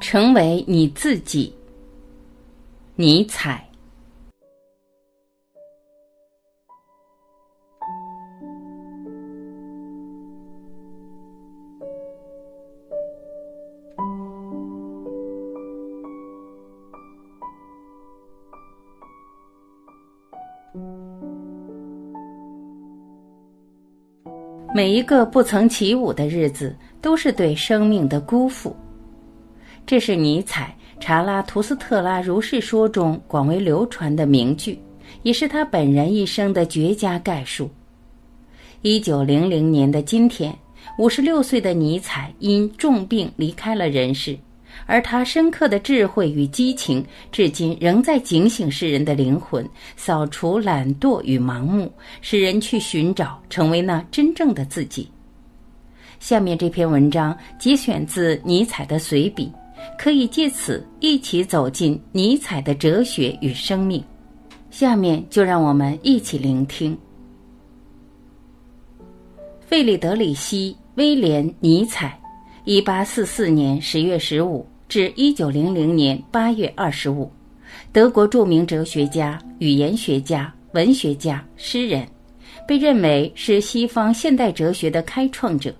成为你自己。尼采。每一个不曾起舞的日子，都是对生命的辜负。这是尼采《查拉图斯特拉如是说》中广为流传的名句，也是他本人一生的绝佳概述。一九零零年的今天，五十六岁的尼采因重病离开了人世。而他深刻的智慧与激情，至今仍在警醒世人的灵魂，扫除懒惰与盲目，使人去寻找，成为那真正的自己。下面这篇文章节选自尼采的随笔，可以借此一起走进尼采的哲学与生命。下面就让我们一起聆听。费利德里希·威廉·尼采，一八四四年十月十五。至一九零零年八月二十五，德国著名哲学家、语言学家、文学家、诗人，被认为是西方现代哲学的开创者。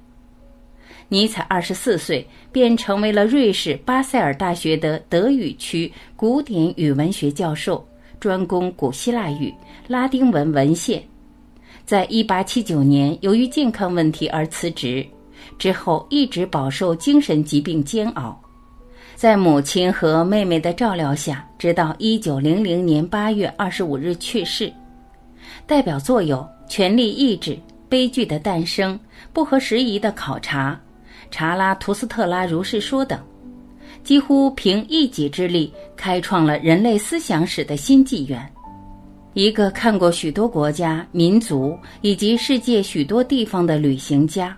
尼采二十四岁便成为了瑞士巴塞尔大学的德语区古典语文学教授，专攻古希腊语、拉丁文文献。在一八七九年，由于健康问题而辞职，之后一直饱受精神疾病煎熬。在母亲和妹妹的照料下，直到一九零零年八月二十五日去世。代表作有《权力意志》《悲剧的诞生》《不合时宜的考察》《查拉图斯特拉如是说》等，几乎凭一己之力开创了人类思想史的新纪元。一个看过许多国家、民族以及世界许多地方的旅行家，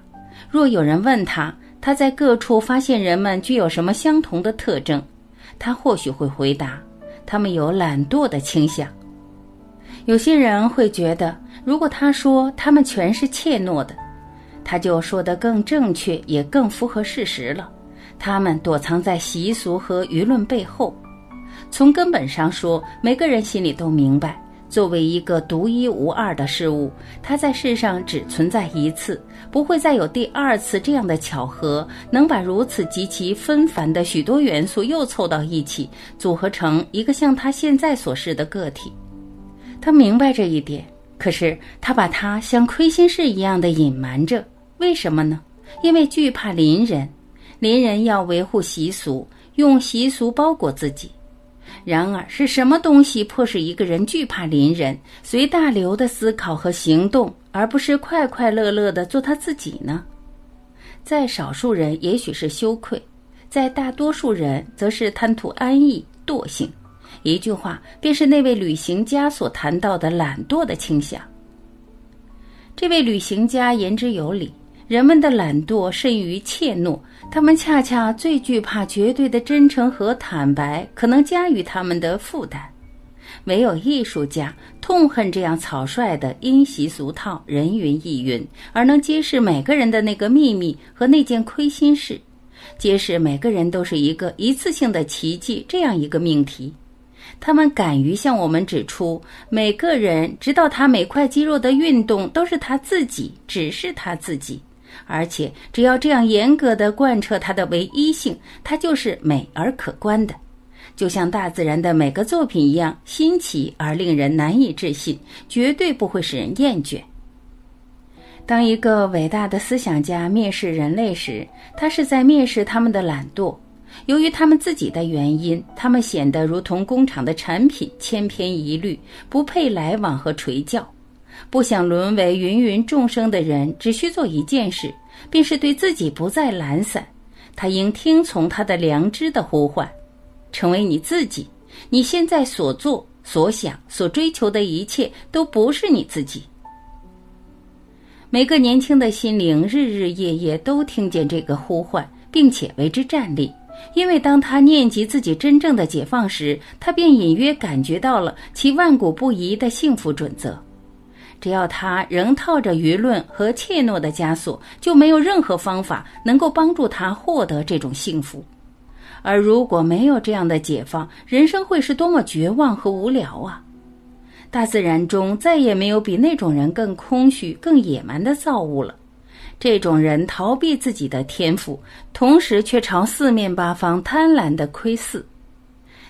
若有人问他，他在各处发现人们具有什么相同的特征，他或许会回答：他们有懒惰的倾向。有些人会觉得，如果他说他们全是怯懦的，他就说得更正确，也更符合事实了。他们躲藏在习俗和舆论背后。从根本上说，每个人心里都明白。作为一个独一无二的事物，它在世上只存在一次，不会再有第二次这样的巧合，能把如此极其纷繁的许多元素又凑到一起，组合成一个像他现在所示的个体。他明白这一点，可是他把它像亏心事一样的隐瞒着。为什么呢？因为惧怕邻人，邻人要维护习俗，用习俗包裹自己。然而，是什么东西迫使一个人惧怕邻人，随大流的思考和行动，而不是快快乐乐的做他自己呢？在少数人，也许是羞愧；在大多数人，则是贪图安逸、惰性。一句话，便是那位旅行家所谈到的懒惰的倾向。这位旅行家言之有理。人们的懒惰甚于怯懦，他们恰恰最惧怕绝对的真诚和坦白可能加于他们的负担。唯有艺术家痛恨这样草率的因习俗套、人云亦云，而能揭示每个人的那个秘密和那件亏心事，揭示每个人都是一个一次性的奇迹这样一个命题。他们敢于向我们指出，每个人直到他每块肌肉的运动都是他自己，只是他自己。而且，只要这样严格的贯彻它的唯一性，它就是美而可观的，就像大自然的每个作品一样新奇而令人难以置信，绝对不会使人厌倦。当一个伟大的思想家蔑视人类时，他是在蔑视他们的懒惰。由于他们自己的原因，他们显得如同工厂的产品，千篇一律，不配来往和垂教。不想沦为芸芸众生的人，只需做一件事，便是对自己不再懒散。他应听从他的良知的呼唤，成为你自己。你现在所做、所想、所追求的一切，都不是你自己。每个年轻的心灵，日日夜夜都听见这个呼唤，并且为之站立。因为当他念及自己真正的解放时，他便隐约感觉到了其万古不移的幸福准则。只要他仍套着舆论和怯懦的枷锁，就没有任何方法能够帮助他获得这种幸福。而如果没有这样的解放，人生会是多么绝望和无聊啊！大自然中再也没有比那种人更空虚、更野蛮的造物了。这种人逃避自己的天赋，同时却朝四面八方贪婪的窥伺，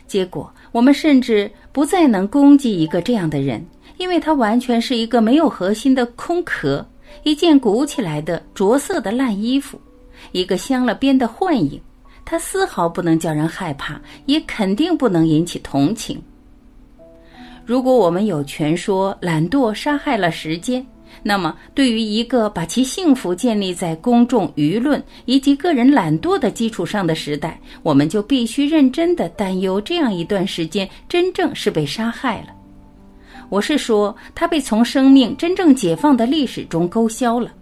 结果我们甚至不再能攻击一个这样的人，因为它完全是一个没有核心的空壳，一件鼓起来的着色的烂衣服，一个镶了边的幻影。它丝毫不能叫人害怕，也肯定不能引起同情。如果我们有权说懒惰杀害了时间。那么，对于一个把其幸福建立在公众舆论以及个人懒惰的基础上的时代，我们就必须认真的担忧这样一段时间真正是被杀害了。我是说，他被从生命真正解放的历史中勾销了。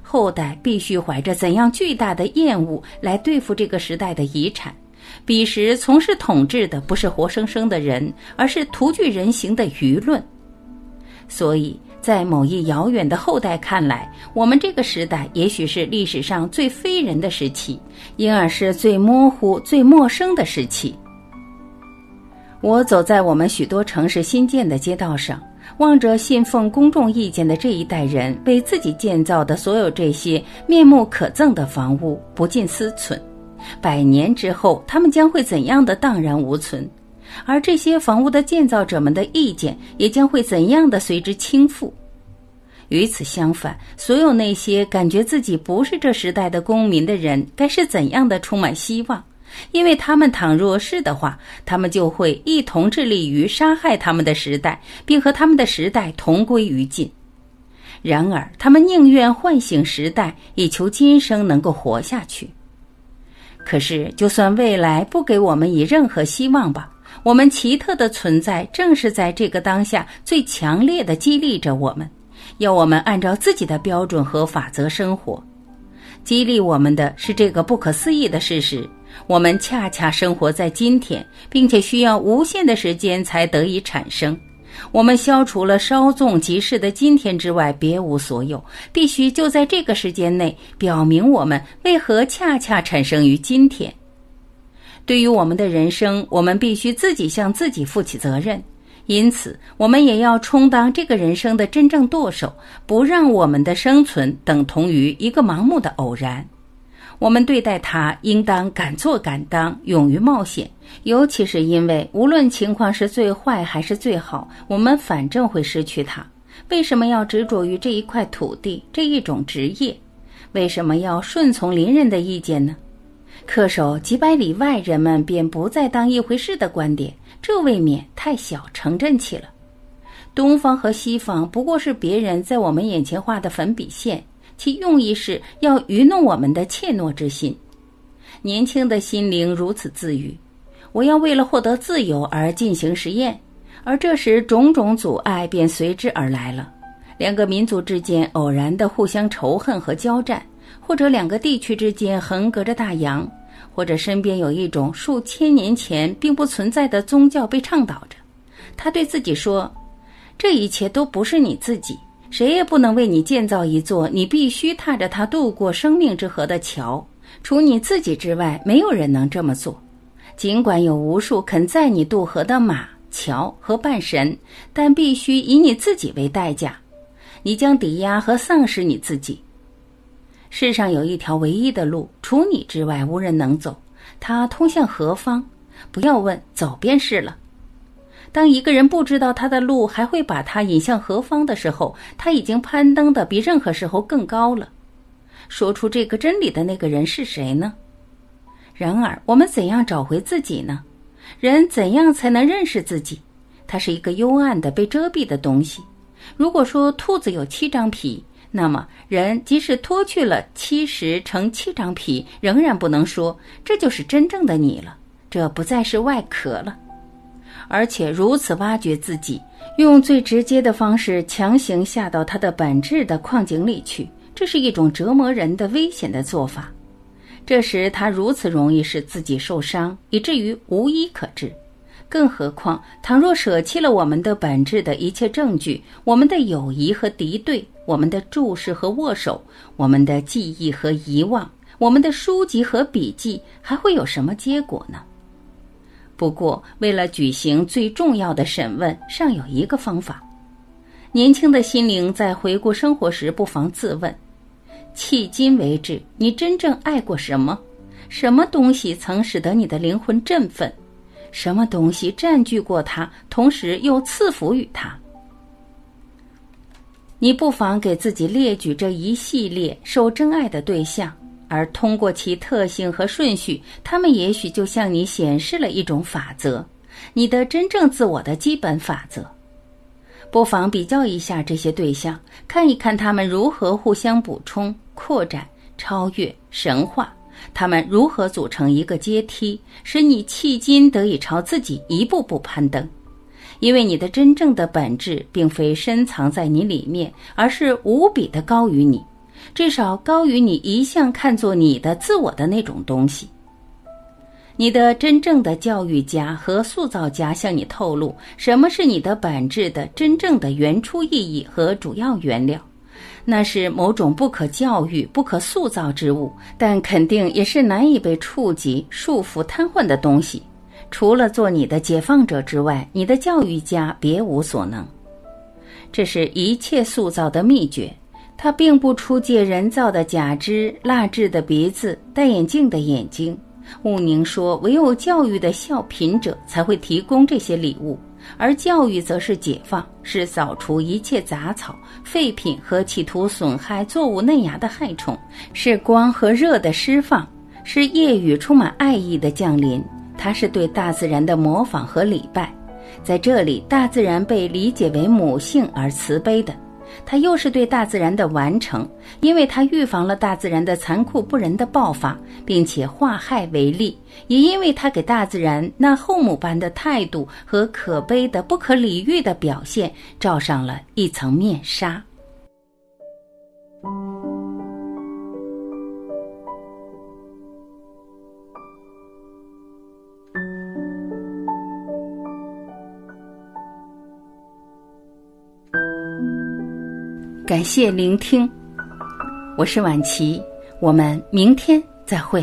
后代必须怀着怎样巨大的厌恶来对付这个时代的遗产。彼时从事统治的不是活生生的人，而是徒具人形的舆论。所以。在某一遥远的后代看来，我们这个时代也许是历史上最非人的时期，因而是最模糊、最陌生的时期。我走在我们许多城市新建的街道上，望着信奉公众意见的这一代人为自己建造的所有这些面目可憎的房屋，不禁思忖：百年之后，他们将会怎样的荡然无存？而这些房屋的建造者们的意见也将会怎样的随之倾覆？与此相反，所有那些感觉自己不是这时代的公民的人，该是怎样的充满希望？因为他们倘若是的话，他们就会一同致力于杀害他们的时代，并和他们的时代同归于尽。然而，他们宁愿唤醒时代，以求今生能够活下去。可是，就算未来不给我们以任何希望吧。我们奇特的存在，正是在这个当下最强烈的激励着我们，要我们按照自己的标准和法则生活。激励我们的是这个不可思议的事实：我们恰恰生活在今天，并且需要无限的时间才得以产生。我们消除了稍纵即逝的今天之外，别无所有。必须就在这个时间内，表明我们为何恰恰产生于今天。对于我们的人生，我们必须自己向自己负起责任，因此，我们也要充当这个人生的真正舵手，不让我们的生存等同于一个盲目的偶然。我们对待它，应当敢做敢当，勇于冒险。尤其是因为，无论情况是最坏还是最好，我们反正会失去它。为什么要执着于这一块土地，这一种职业？为什么要顺从邻人的意见呢？恪守几百里外人们便不再当一回事的观点，这未免太小城镇气了。东方和西方不过是别人在我们眼前画的粉笔线，其用意是要愚弄我们的怯懦之心。年轻的心灵如此自语：“我要为了获得自由而进行实验。”而这时，种种阻碍便随之而来了：两个民族之间偶然的互相仇恨和交战。或者两个地区之间横隔着大洋，或者身边有一种数千年前并不存在的宗教被倡导着。他对自己说：“这一切都不是你自己，谁也不能为你建造一座你必须踏着它渡过生命之河的桥。除你自己之外，没有人能这么做。尽管有无数肯载你渡河的马、桥和半神，但必须以你自己为代价。你将抵押和丧失你自己。”世上有一条唯一的路，除你之外无人能走。它通向何方？不要问，走便是了。当一个人不知道他的路还会把他引向何方的时候，他已经攀登的比任何时候更高了。说出这个真理的那个人是谁呢？然而，我们怎样找回自己呢？人怎样才能认识自己？它是一个幽暗的、被遮蔽的东西。如果说兔子有七张皮。那么，人即使脱去了七十乘七张皮，仍然不能说这就是真正的你了。这不再是外壳了，而且如此挖掘自己，用最直接的方式强行下到它的本质的矿井里去，这是一种折磨人的危险的做法。这时，他如此容易使自己受伤，以至于无医可治。更何况，倘若舍弃了我们的本质的一切证据，我们的友谊和敌对，我们的注视和握手，我们的记忆和遗忘，我们的书籍和笔记还会有什么结果呢？不过，为了举行最重要的审问，尚有一个方法。年轻的心灵在回顾生活时，不妨自问：迄今为止，你真正爱过什么？什么东西曾使得你的灵魂振奋？什么东西占据过它，同时又赐福于它？你不妨给自己列举这一系列受真爱的对象。而通过其特性和顺序，他们也许就向你显示了一种法则，你的真正自我的基本法则。不妨比较一下这些对象，看一看他们如何互相补充、扩展、超越、神化，他们如何组成一个阶梯，使你迄今得以朝自己一步步攀登。因为你的真正的本质并非深藏在你里面，而是无比的高于你。至少高于你一向看作你的自我的那种东西。你的真正的教育家和塑造家向你透露什么是你的本质的真正的原初意义和主要原料，那是某种不可教育、不可塑造之物，但肯定也是难以被触及、束缚、瘫痪的东西。除了做你的解放者之外，你的教育家别无所能。这是一切塑造的秘诀。它并不出借人造的假肢、蜡制的鼻子、戴眼镜的眼睛。务宁说，唯有教育的孝品者才会提供这些礼物，而教育则是解放，是扫除一切杂草、废品和企图损害作物嫩芽的害虫，是光和热的释放，是夜雨充满爱意的降临。它是对大自然的模仿和礼拜，在这里，大自然被理解为母性而慈悲的。它又是对大自然的完成，因为它预防了大自然的残酷不仁的爆发，并且化害为利；也因为它给大自然那后母般的态度和可悲的、不可理喻的表现罩上了一层面纱。感谢聆听，我是晚琪，我们明天再会。